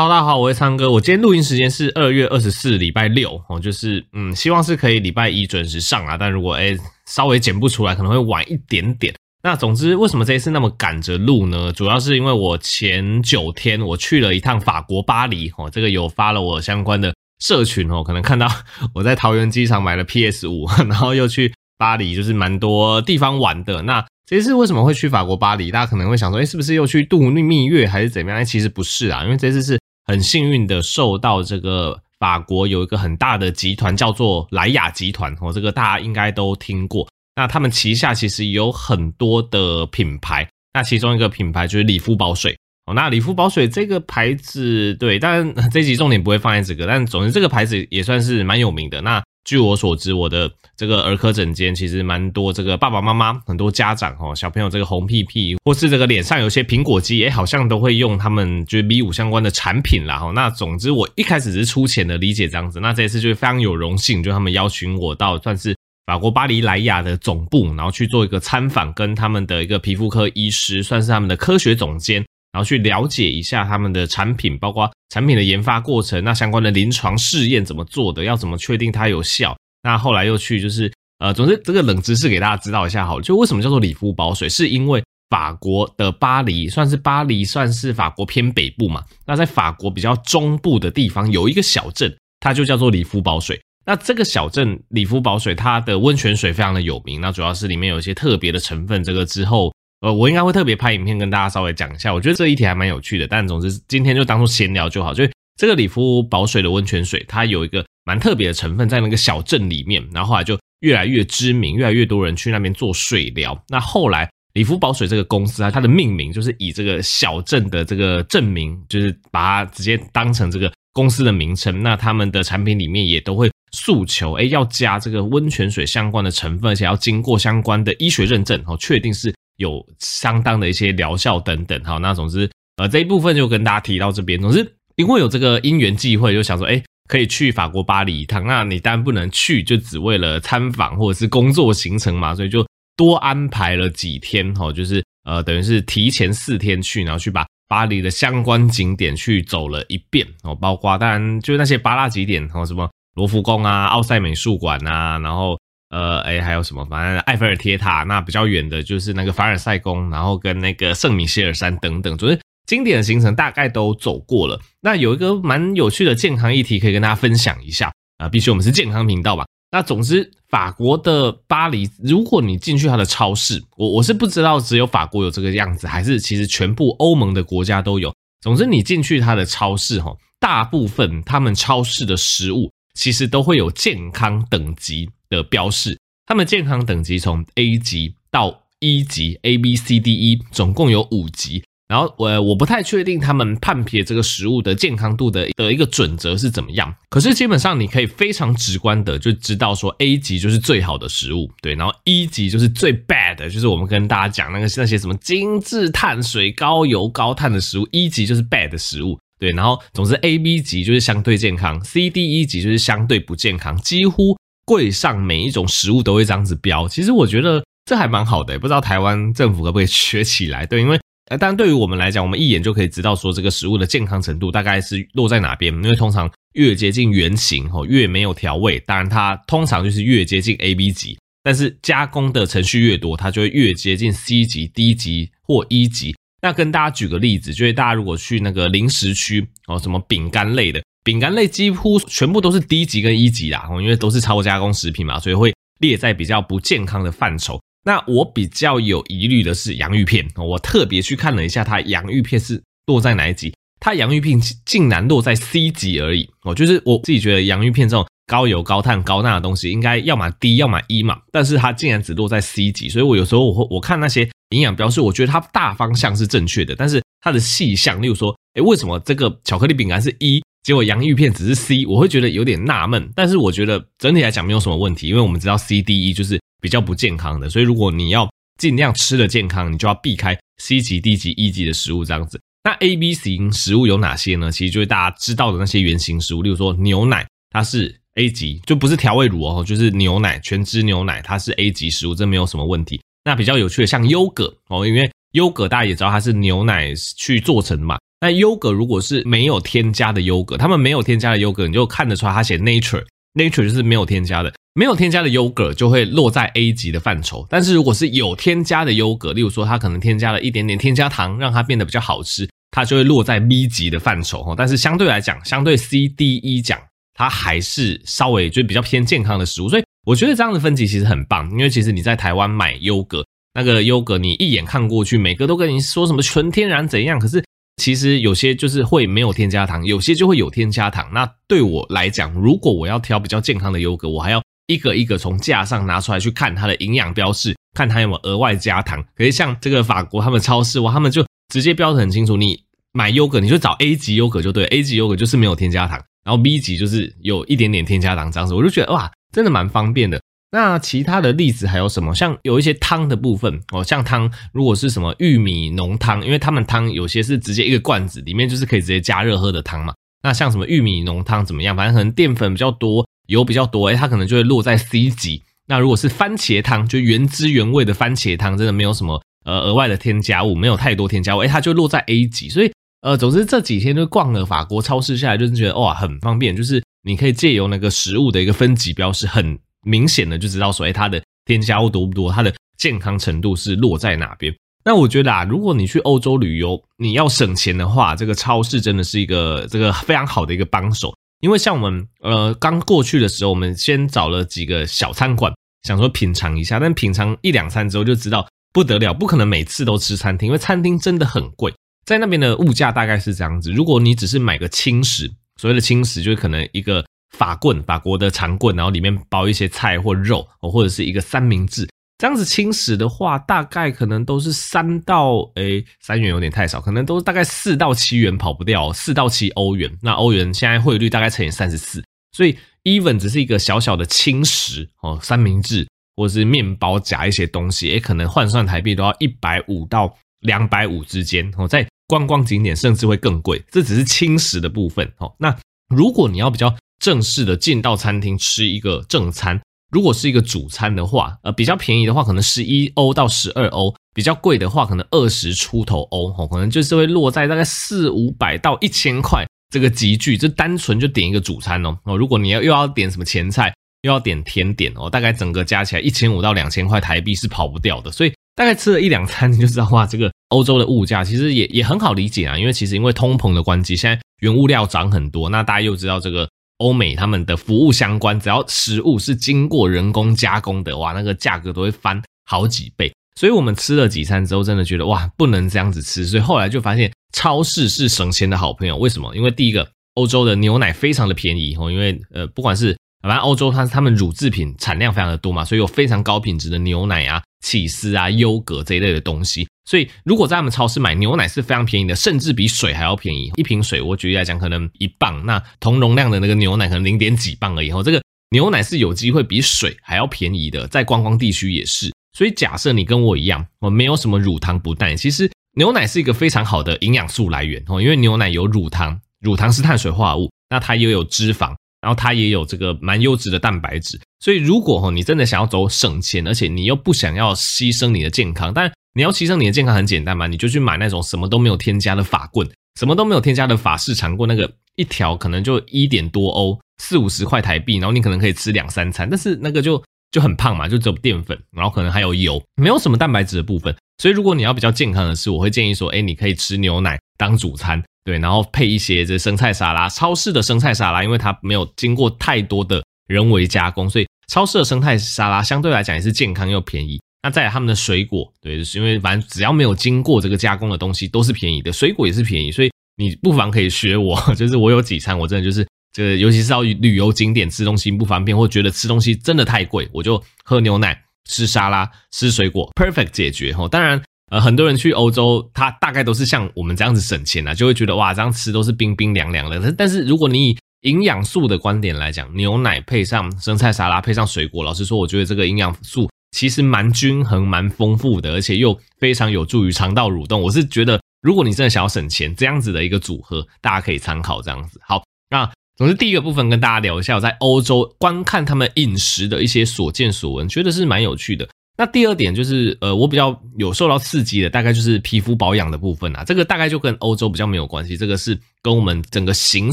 哈喽，大家好，我是苍哥。我今天录音时间是二月二十四，礼拜六哦，就是嗯，希望是可以礼拜一准时上啊。但如果诶稍微剪不出来，可能会晚一点点。那总之，为什么这一次那么赶着录呢？主要是因为我前九天我去了一趟法国巴黎哦，这个有发了我相关的社群哦，可能看到我在桃园机场买了 PS 五，然后又去巴黎，就是蛮多地方玩的。那这一次为什么会去法国巴黎？大家可能会想说，诶是不是又去度蜜月还是怎么样？其实不是啊，因为这次是。很幸运的受到这个法国有一个很大的集团叫做莱雅集团哦，这个大家应该都听过。那他们旗下其实有很多的品牌，那其中一个品牌就是理肤宝水哦。那理肤宝水这个牌子，对，但这集重点不会放在这个，但总之这个牌子也算是蛮有名的。那据我所知，我的这个儿科诊间其实蛮多这个爸爸妈妈、很多家长哦，小朋友这个红屁屁，或是这个脸上有些苹果肌，诶，好像都会用他们就是 V 五相关的产品啦。哈，那总之我一开始是粗浅的理解这样子，那这次就是非常有荣幸，就他们邀请我到算是法国巴黎莱雅的总部，然后去做一个参访，跟他们的一个皮肤科医师，算是他们的科学总监。然后去了解一下他们的产品，包括产品的研发过程，那相关的临床试验怎么做的，要怎么确定它有效。那后来又去就是呃，总之这个冷知识给大家知道一下好了，就为什么叫做理肤宝水，是因为法国的巴黎算是巴黎算是法国偏北部嘛，那在法国比较中部的地方有一个小镇，它就叫做理肤宝水。那这个小镇理肤宝水，它的温泉水非常的有名，那主要是里面有一些特别的成分，这个之后。呃，我应该会特别拍影片跟大家稍微讲一下，我觉得这一题还蛮有趣的。但总之今天就当做闲聊就好。就这个理肤宝水的温泉水，它有一个蛮特别的成分在那个小镇里面，然后后来就越来越知名，越来越多人去那边做水疗。那后来理肤宝水这个公司啊，它的命名就是以这个小镇的这个镇名，就是把它直接当成这个公司的名称。那他们的产品里面也都会诉求，哎，要加这个温泉水相关的成分，而且要经过相关的医学认证，哦，确定是。有相当的一些疗效等等，好，那总之，呃，这一部分就跟大家提到这边。总之，因为有这个因缘际会，就想说，哎，可以去法国巴黎一趟。那你当然不能去，就只为了参访或者是工作行程嘛，所以就多安排了几天，哈，就是呃，等于是提前四天去，然后去把巴黎的相关景点去走了一遍，哦，包括当然就是那些八大景点，哦什么罗浮宫啊、奥赛美术馆啊，然后。呃，哎，还有什么？反正埃菲尔铁塔，那比较远的就是那个凡尔赛宫，然后跟那个圣米歇尔山等等，就是经典的行程大概都走过了。那有一个蛮有趣的健康议题可以跟大家分享一下啊，必须我们是健康频道吧？那总之，法国的巴黎，如果你进去它的超市，我我是不知道只有法国有这个样子，还是其实全部欧盟的国家都有。总之，你进去它的超市，哈，大部分他们超市的食物其实都会有健康等级。的标示，他们健康等级从 A 级到 E 级，A B C D E 总共有五级。然后我我不太确定他们判别这个食物的健康度的的一个准则是怎么样。可是基本上你可以非常直观的就知道说 A 级就是最好的食物，对，然后 E 级就是最 bad 的，就是我们跟大家讲那个那些什么精致碳水、高油高碳的食物，E 级就是 bad 的食物，对，然后总之 A B 级就是相对健康，C D E 级就是相对不健康，几乎。柜上每一种食物都会这样子标，其实我觉得这还蛮好的，不知道台湾政府可不可以 学起来？对，因为呃，当然对于我们来讲，我们一眼就可以知道说这个食物的健康程度大概是落在哪边，因为通常越接近原型哦，越没有调味，当然它通常就是越接近 A、B 级，但是加工的程序越多，它就会越接近 C 级、D 级或 E 级。那跟大家举个例子，就是大家如果去那个零食区哦，什么饼干类的。饼干类几乎全部都是低级跟一级啦，因为都是超加工食品嘛，所以会列在比较不健康的范畴。那我比较有疑虑的是洋芋片，我特别去看了一下，它洋芋片是落在哪一级？它洋芋片竟然落在 C 级而已。哦，就是我自己觉得洋芋片这种高油、高碳、高钠的东西，应该要么 D，要么 E 嘛，但是它竟然只落在 C 级，所以我有时候我会我看那些营养标示，我觉得它大方向是正确的，但是它的细项，例如说。诶，为什么这个巧克力饼干是一结果洋芋片只是 C？我会觉得有点纳闷。但是我觉得整体来讲没有什么问题，因为我们知道 C、D、E 就是比较不健康的，所以如果你要尽量吃的健康，你就要避开 C 级、D 级、E 级的食物这样子。那 A、B 型食物有哪些呢？其实就是大家知道的那些原型食物，例如说牛奶，它是 A 级，就不是调味乳哦，就是牛奶，全脂牛奶，它是 A 级食物，这没有什么问题。那比较有趣的，像优格哦，因为优格大家也知道它是牛奶去做成的嘛。那优格如果是没有添加的优格，他们没有添加的优格，你就看得出来它写 nature，nature 就是没有添加的，没有添加的优格就会落在 A 级的范畴。但是如果是有添加的优格，例如说它可能添加了一点点添加糖，让它变得比较好吃，它就会落在 B 级的范畴哦。但是相对来讲，相对 C、D、E 讲，它还是稍微就比较偏健康的食物。所以我觉得这样的分级其实很棒，因为其实你在台湾买优格，那个优格你一眼看过去，每个都跟你说什么纯天然怎样，可是。其实有些就是会没有添加糖，有些就会有添加糖。那对我来讲，如果我要挑比较健康的优格，我还要一个一个从架上拿出来去看它的营养标示，看它有没有额外加糖。可是像这个法国他们超市哇，他们就直接标的很清楚，你买优格你就找 A 级优格就对，A 级优格就是没有添加糖，然后 B 级就是有一点点添加糖这样子，我就觉得哇，真的蛮方便的。那其他的例子还有什么？像有一些汤的部分哦，像汤如果是什么玉米浓汤，因为他们汤有些是直接一个罐子里面就是可以直接加热喝的汤嘛。那像什么玉米浓汤怎么样？反正可能淀粉比较多，油比较多，诶，它可能就会落在 C 级。那如果是番茄汤，就原汁原味的番茄汤，真的没有什么呃额外的添加物，没有太多添加物，诶，它就落在 A 级。所以呃，总之这几天就逛了法国超市下来，就是觉得哇很方便，就是你可以借由那个食物的一个分级标示很。明显的就知道说，哎，它的添加物多不多，它的健康程度是落在哪边。那我觉得啊，如果你去欧洲旅游，你要省钱的话，这个超市真的是一个这个非常好的一个帮手。因为像我们呃刚过去的时候，我们先找了几个小餐馆，想说品尝一下，但品尝一两餐之后就知道不得了，不可能每次都吃餐厅，因为餐厅真的很贵。在那边的物价大概是这样子，如果你只是买个轻食，所谓的轻食就是可能一个。法棍，法国的长棍，然后里面包一些菜或肉，或者是一个三明治，这样子轻食的话，大概可能都是三到诶三元有点太少，可能都是大概四到七元跑不掉，四到七欧元。那欧元现在汇率大概乘以三十四，所以 even 只是一个小小的轻食哦，三明治或者是面包夹一些东西，诶可能换算台币都要一百五到两百五之间哦，在观光景点甚至会更贵。这只是轻食的部分哦，那如果你要比较。正式的进到餐厅吃一个正餐，如果是一个主餐的话，呃，比较便宜的话可能十一欧到十二欧，比较贵的话可能二十出头欧，哦，可能就是会落在大概四五百到一千块这个级距，这单纯就点一个主餐哦，哦，如果你要又要点什么前菜，又要点甜点哦，大概整个加起来一千五到两千块台币是跑不掉的，所以大概吃了一两餐你就知道哇，这个欧洲的物价其实也也很好理解啊，因为其实因为通膨的关系，现在原物料涨很多，那大家又知道这个。欧美他们的服务相关，只要食物是经过人工加工的，哇，那个价格都会翻好几倍。所以我们吃了几餐之后，真的觉得哇，不能这样子吃。所以后来就发现，超市是省钱的好朋友。为什么？因为第一个，欧洲的牛奶非常的便宜哦，因为呃，不管是反正欧洲它他们乳制品产量非常的多嘛，所以有非常高品质的牛奶啊、起司啊、优格这一类的东西。所以，如果在他们超市买牛奶是非常便宜的，甚至比水还要便宜。一瓶水，我举例来讲，可能一磅，那同容量的那个牛奶可能零点几磅而已。后这个牛奶是有机会比水还要便宜的，在观光地区也是。所以，假设你跟我一样，我没有什么乳糖不耐，其实牛奶是一个非常好的营养素来源哦，因为牛奶有乳糖，乳糖是碳水化合物，那它也有脂肪，然后它也有这个蛮优质的蛋白质。所以，如果哈你真的想要走省钱，而且你又不想要牺牲你的健康，但你要牺牲你的健康很简单嘛，你就去买那种什么都没有添加的法棍，什么都没有添加的法式长棍，那个一条可能就一点多欧，四五十块台币，然后你可能可以吃两三餐，但是那个就就很胖嘛，就只有淀粉，然后可能还有油，没有什么蛋白质的部分。所以如果你要比较健康的吃，我会建议说，哎，你可以吃牛奶当主餐，对，然后配一些这生菜沙拉，超市的生菜沙拉，因为它没有经过太多的人为加工，所以超市的生态沙拉相对来讲也是健康又便宜。那再来他们的水果，对，就是因为反正只要没有经过这个加工的东西都是便宜的，水果也是便宜，所以你不妨可以学我，就是我有几餐我真的就是这个，尤其是到旅游景点吃东西不方便，或觉得吃东西真的太贵，我就喝牛奶、吃沙拉、吃水果，perfect 解决齁。当然呃，很多人去欧洲，他大概都是像我们这样子省钱啊，就会觉得哇，这样吃都是冰冰凉凉的。但是如果你以营养素的观点来讲，牛奶配上生菜沙拉，配上水果，老实说，我觉得这个营养素其实蛮均衡、蛮丰富的，而且又非常有助于肠道蠕动。我是觉得，如果你真的想要省钱，这样子的一个组合，大家可以参考这样子。好，那总之第一个部分跟大家聊一下，我在欧洲观看他们饮食的一些所见所闻，觉得是蛮有趣的。那第二点就是，呃，我比较有受到刺激的，大概就是皮肤保养的部分啊。这个大概就跟欧洲比较没有关系，这个是跟我们整个行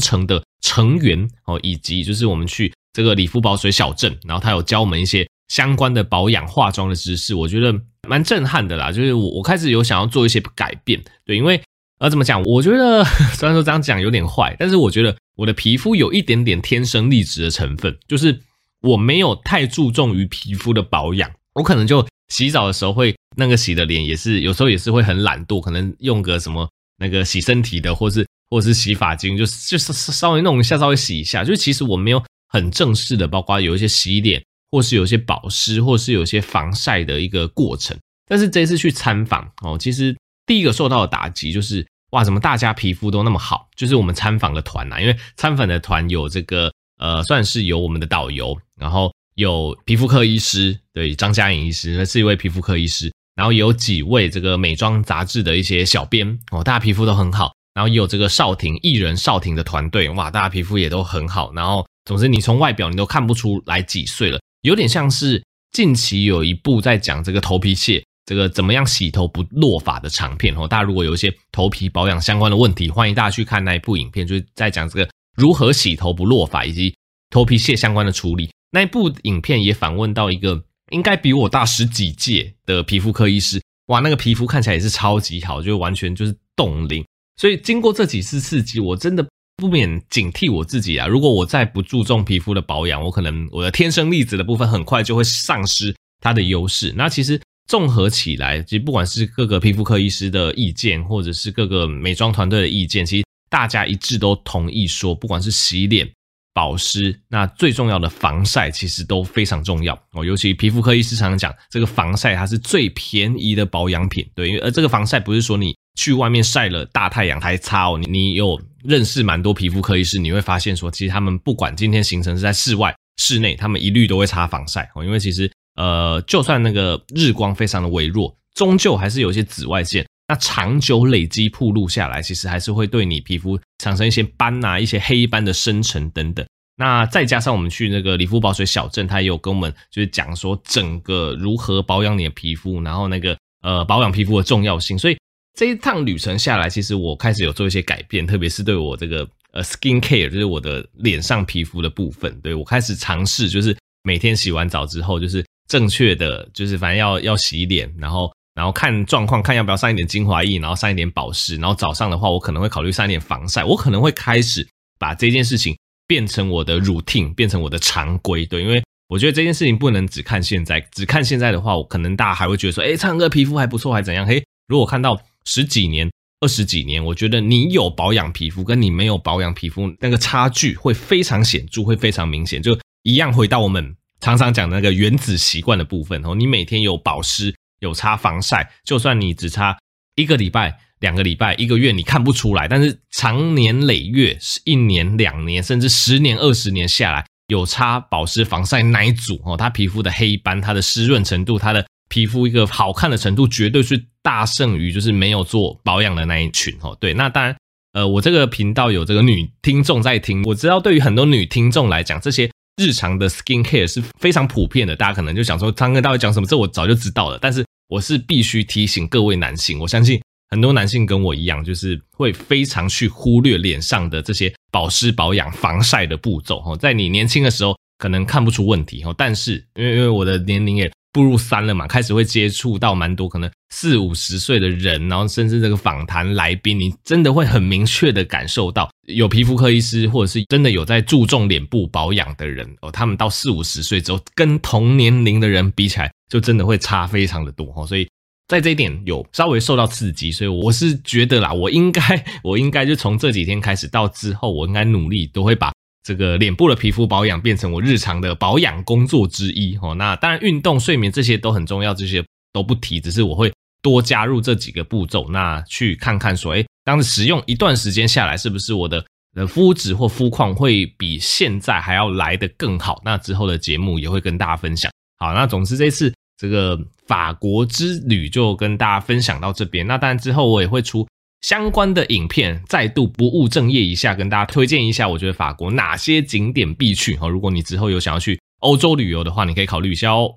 程的成员哦，以及就是我们去这个里夫宝水小镇，然后他有教我们一些相关的保养化妆的知识，我觉得蛮震撼的啦。就是我我开始有想要做一些改变，对，因为呃怎么讲？我觉得虽然说这样讲有点坏，但是我觉得我的皮肤有一点点天生丽质的成分，就是我没有太注重于皮肤的保养。我可能就洗澡的时候会那个洗的脸也是有时候也是会很懒惰，可能用个什么那个洗身体的，或是或是洗发精，就是就是稍微弄一下，稍微洗一下。就其实我没有很正式的，包括有一些洗脸，或是有一些保湿，或是有一些防晒的一个过程。但是这一次去参访哦，其实第一个受到的打击就是哇，怎么大家皮肤都那么好？就是我们参访的团呐，因为参访的团有这个呃，算是有我们的导游，然后。有皮肤科医师，对，张嘉颖医师，那是一位皮肤科医师，然后有几位这个美妆杂志的一些小编哦，大家皮肤都很好，然后也有这个少廷艺人少廷的团队，哇，大家皮肤也都很好，然后总之你从外表你都看不出来几岁了，有点像是近期有一部在讲这个头皮屑，这个怎么样洗头不落发的长片哦，大家如果有一些头皮保养相关的问题，欢迎大家去看那一部影片，就是在讲这个如何洗头不落发以及头皮屑相关的处理。那一部影片也访问到一个应该比我大十几届的皮肤科医师，哇，那个皮肤看起来也是超级好，就完全就是冻龄。所以经过这几次刺激，我真的不免警惕我自己啊！如果我再不注重皮肤的保养，我可能我的天生丽质的部分很快就会丧失它的优势。那其实综合起来，其实不管是各个皮肤科医师的意见，或者是各个美妆团队的意见，其实大家一致都同意说，不管是洗脸。保湿，那最重要的防晒其实都非常重要哦。尤其皮肤科医师常常讲，这个防晒它是最便宜的保养品，对。因为而这个防晒不是说你去外面晒了大太阳才擦哦。你你有认识蛮多皮肤科医师，你会发现说，其实他们不管今天行程是在室外、室内，他们一律都会擦防晒哦。因为其实呃，就算那个日光非常的微弱，终究还是有一些紫外线。那长久累积铺露下来，其实还是会对你皮肤产生一些斑啊、一些黑斑的生成等等。那再加上我们去那个里夫宝水小镇，他也有跟我们就是讲说整个如何保养你的皮肤，然后那个呃保养皮肤的重要性。所以这一趟旅程下来，其实我开始有做一些改变，特别是对我这个呃 skin care，就是我的脸上皮肤的部分，对，我开始尝试，就是每天洗完澡之后，就是正确的，就是反正要要洗脸，然后。然后看状况，看要不要上一点精华液，然后上一点保湿。然后早上的话，我可能会考虑上一点防晒。我可能会开始把这件事情变成我的 routine，变成我的常规。对，因为我觉得这件事情不能只看现在，只看现在的话，我可能大家还会觉得说，哎，唱歌皮肤还不错，还怎样？嘿，如果看到十几年、二十几年，我觉得你有保养皮肤，跟你没有保养皮肤那个差距会非常显著，会非常明显。就一样回到我们常常讲的那个原子习惯的部分哦，你每天有保湿。有擦防晒，就算你只擦一个礼拜、两个礼拜、一个月，你看不出来。但是长年累月，是一年、两年，甚至十年、二十年下来，有擦保湿防晒那一组哦，它皮肤的黑斑、它的湿润程度、它的皮肤一个好看的程度，绝对是大胜于就是没有做保养的那一群哦。对，那当然，呃，我这个频道有这个女听众在听，我知道对于很多女听众来讲，这些。日常的 skin care 是非常普遍的，大家可能就想说，昌哥到底讲什么？这我早就知道了。但是我是必须提醒各位男性，我相信很多男性跟我一样，就是会非常去忽略脸上的这些保湿、保养、防晒的步骤。哈，在你年轻的时候可能看不出问题，哈，但是因为因为我的年龄也。步入三了嘛，开始会接触到蛮多可能四五十岁的人，然后甚至这个访谈来宾，你真的会很明确的感受到，有皮肤科医师或者是真的有在注重脸部保养的人哦，他们到四五十岁之后，跟同年龄的人比起来，就真的会差非常的多哦。所以在这一点有稍微受到刺激，所以我是觉得啦，我应该 我应该就从这几天开始到之后，我应该努力都会把。这个脸部的皮肤保养变成我日常的保养工作之一哦。那当然，运动、睡眠这些都很重要，这些都不提。只是我会多加入这几个步骤，那去看看说，诶，当使用一段时间下来，是不是我的的肤质或肤况会比现在还要来得更好？那之后的节目也会跟大家分享。好，那总之这次这个法国之旅就跟大家分享到这边。那当然之后我也会出相关的影片，再度不务正业一下，跟大家推荐一下，我觉得法国哪些景点必去。哦，如果你之后有想要去欧洲旅游的话，你可以考虑一下哦。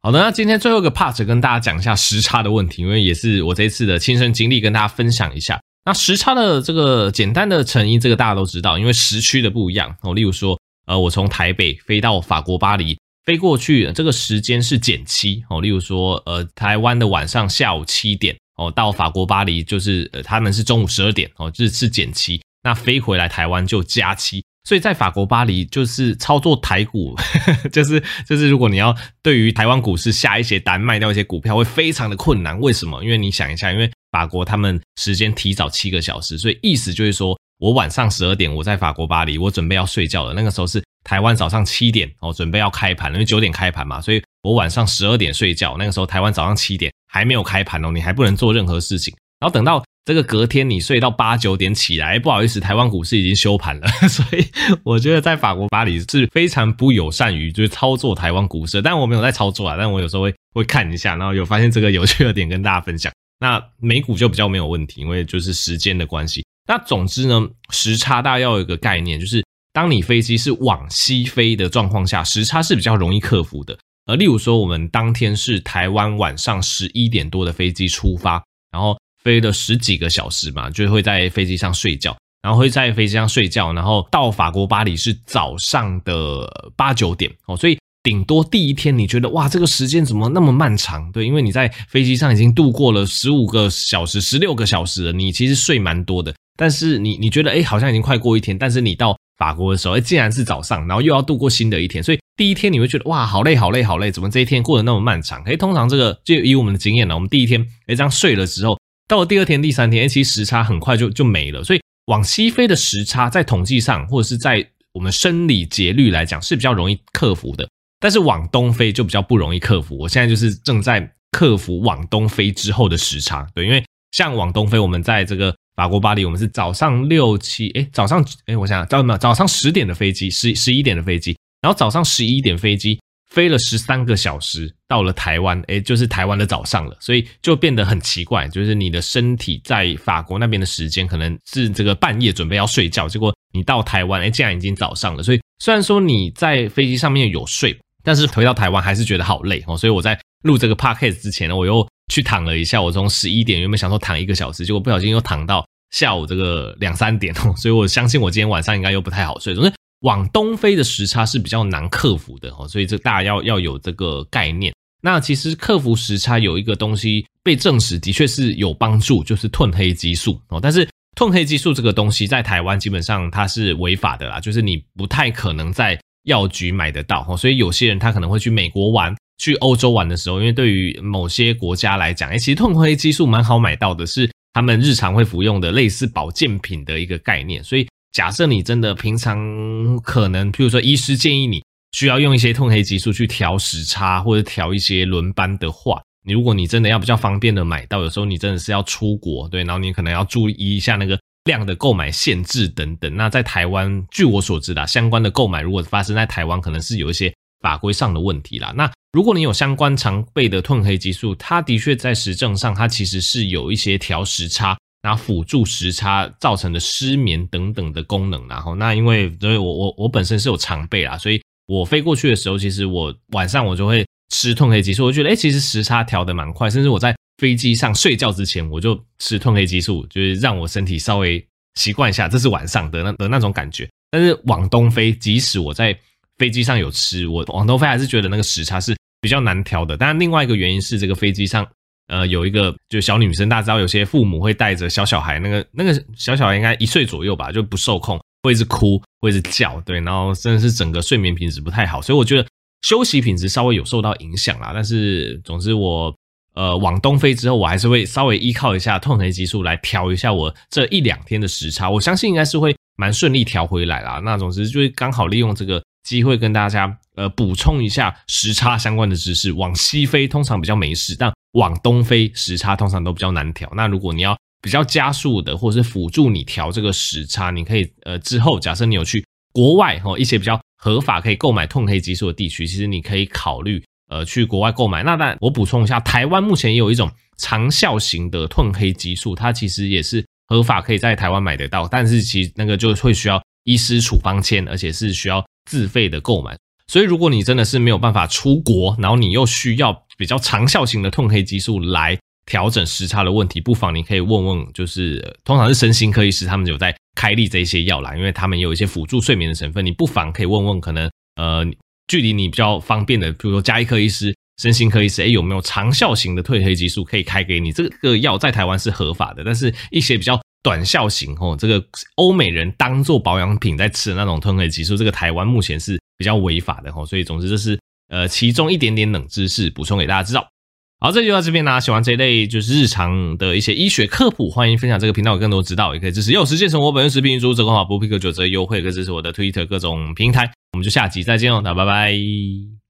好的，那今天最后一个 part 跟大家讲一下时差的问题，因为也是我这次的亲身经历，跟大家分享一下。那时差的这个简单的成因，这个大家都知道，因为时区的不一样哦。例如说，呃，我从台北飞到法国巴黎，飞过去这个时间是减七哦。例如说，呃，台湾的晚上下午七点哦，到法国巴黎就是呃他们是中午十二点哦，这是减七，那飞回来台湾就加七。所以在法国巴黎，就是操作台股，就是就是如果你要对于台湾股市下一些单，卖掉一些股票，会非常的困难。为什么？因为你想一下，因为法国他们时间提早七个小时，所以意思就是说我晚上十二点我在法国巴黎，我准备要睡觉了。那个时候是台湾早上七点哦，准备要开盘，因为九点开盘嘛，所以我晚上十二点睡觉。那个时候台湾早上七点还没有开盘哦，你还不能做任何事情。然后等到。这个隔天你睡到八九点起来，不好意思，台湾股市已经休盘了，所以我觉得在法国巴黎是非常不友善于就是操作台湾股市。但我没有在操作啊，但我有时候会会看一下，然后有发现这个有趣的点跟大家分享。那美股就比较没有问题，因为就是时间的关系。那总之呢，时差大家要有一个概念，就是当你飞机是往西飞的状况下，时差是比较容易克服的。而例如说，我们当天是台湾晚上十一点多的飞机出发，然后。飞了十几个小时嘛，就会在飞机上睡觉，然后会在飞机上睡觉，然后到法国巴黎是早上的八九点哦，所以顶多第一天你觉得哇，这个时间怎么那么漫长？对，因为你在飞机上已经度过了十五个小时、十六个小时了，你其实睡蛮多的，但是你你觉得诶，好像已经快过一天，但是你到法国的时候，诶，竟然是早上，然后又要度过新的一天，所以第一天你会觉得哇，好累，好累，好累，怎么这一天过得那么漫长？诶，通常这个就以我们的经验呢，我们第一天诶这样睡了之后。到了第二天、第三天，哎其实时差很快就就没了。所以往西飞的时差，在统计上或者是在我们生理节律来讲是比较容易克服的。但是往东飞就比较不容易克服。我现在就是正在克服往东飞之后的时差。对，因为像往东飞，我们在这个法国巴黎，我们是早上六七，哎，早上，哎，我想想，早没有早上十点的飞机，十十一点的飞机，然后早上十一点飞机。飞了十三个小时，到了台湾，诶，就是台湾的早上了，所以就变得很奇怪，就是你的身体在法国那边的时间可能是这个半夜准备要睡觉，结果你到台湾，诶，竟然已经早上了。所以虽然说你在飞机上面有睡，但是回到台湾还是觉得好累哦。所以我在录这个 podcast 之前呢，我又去躺了一下，我从十一点原本想说躺一个小时，结果不小心又躺到下午这个两三点哦。所以我相信我今天晚上应该又不太好睡，总之。往东飞的时差是比较难克服的哦，所以这大家要要有这个概念。那其实克服时差有一个东西被证实的确是有帮助，就是褪黑激素哦。但是褪黑激素这个东西在台湾基本上它是违法的啦，就是你不太可能在药局买得到哦。所以有些人他可能会去美国玩、去欧洲玩的时候，因为对于某些国家来讲，诶，其实褪黑激素蛮好买到的，是他们日常会服用的类似保健品的一个概念，所以。假设你真的平常可能，譬如说医师建议你需要用一些褪黑激素去调时差或者调一些轮班的话，你如果你真的要比较方便的买到，有时候你真的是要出国，对，然后你可能要注意一下那个量的购买限制等等。那在台湾，据我所知啦，相关的购买如果发生在台湾，可能是有一些法规上的问题啦。那如果你有相关常备的褪黑激素，它的确在实证上，它其实是有一些调时差。然后辅助时差造成的失眠等等的功能，然后那因为所以我我我本身是有常备啦，所以我飞过去的时候，其实我晚上我就会吃褪黑激素，我觉得诶其实时差调的蛮快，甚至我在飞机上睡觉之前我就吃褪黑激素，就是让我身体稍微习惯一下，这是晚上的那的那种感觉。但是往东飞，即使我在飞机上有吃，我往东飞还是觉得那个时差是比较难调的。当然，另外一个原因是这个飞机上。呃，有一个就小女生，大家知道有些父母会带着小小孩，那个那个小小孩应该一岁左右吧，就不受控，会一直哭，会一直叫，对，然后真的是整个睡眠品质不太好，所以我觉得休息品质稍微有受到影响啦。但是总之我呃往东飞之后，我还是会稍微依靠一下褪黑激素来调一下我这一两天的时差，我相信应该是会蛮顺利调回来啦。那总之就是刚好利用这个机会跟大家呃补充一下时差相关的知识。往西飞通常比较没事，但往东飞时差通常都比较难调。那如果你要比较加速的，或者是辅助你调这个时差，你可以呃之后假设你有去国外哦一些比较合法可以购买褪黑激素的地区，其实你可以考虑呃去国外购买。那但我补充一下，台湾目前也有一种长效型的褪黑激素，它其实也是合法可以在台湾买得到，但是其那个就会需要医师处方签，而且是需要自费的购买。所以如果你真的是没有办法出国，然后你又需要比较长效型的褪黑激素来调整时差的问题，不妨你可以问问，就是通常是身心科医师，他们有在开立这些药啦，因为他们有一些辅助睡眠的成分，你不妨可以问问，可能呃距离你比较方便的，比如说加医科医师、身心科医师，诶，有没有长效型的褪黑激素可以开给你？这个药在台湾是合法的，但是一些比较短效型哦，这个欧美人当做保养品在吃的那种褪黑激素，这个台湾目前是比较违法的哦，所以总之这是呃其中一点点冷知识补充给大家知道。好，这就到这边啦。喜欢这一类就是日常的一些医学科普，欢迎分享这个频道，有更多指导，也可以支持有时间生活本人视频输入折扣码不必扣九折优惠，可以支持我的 Twitter 各种平台。我们就下集再见哦，那拜拜。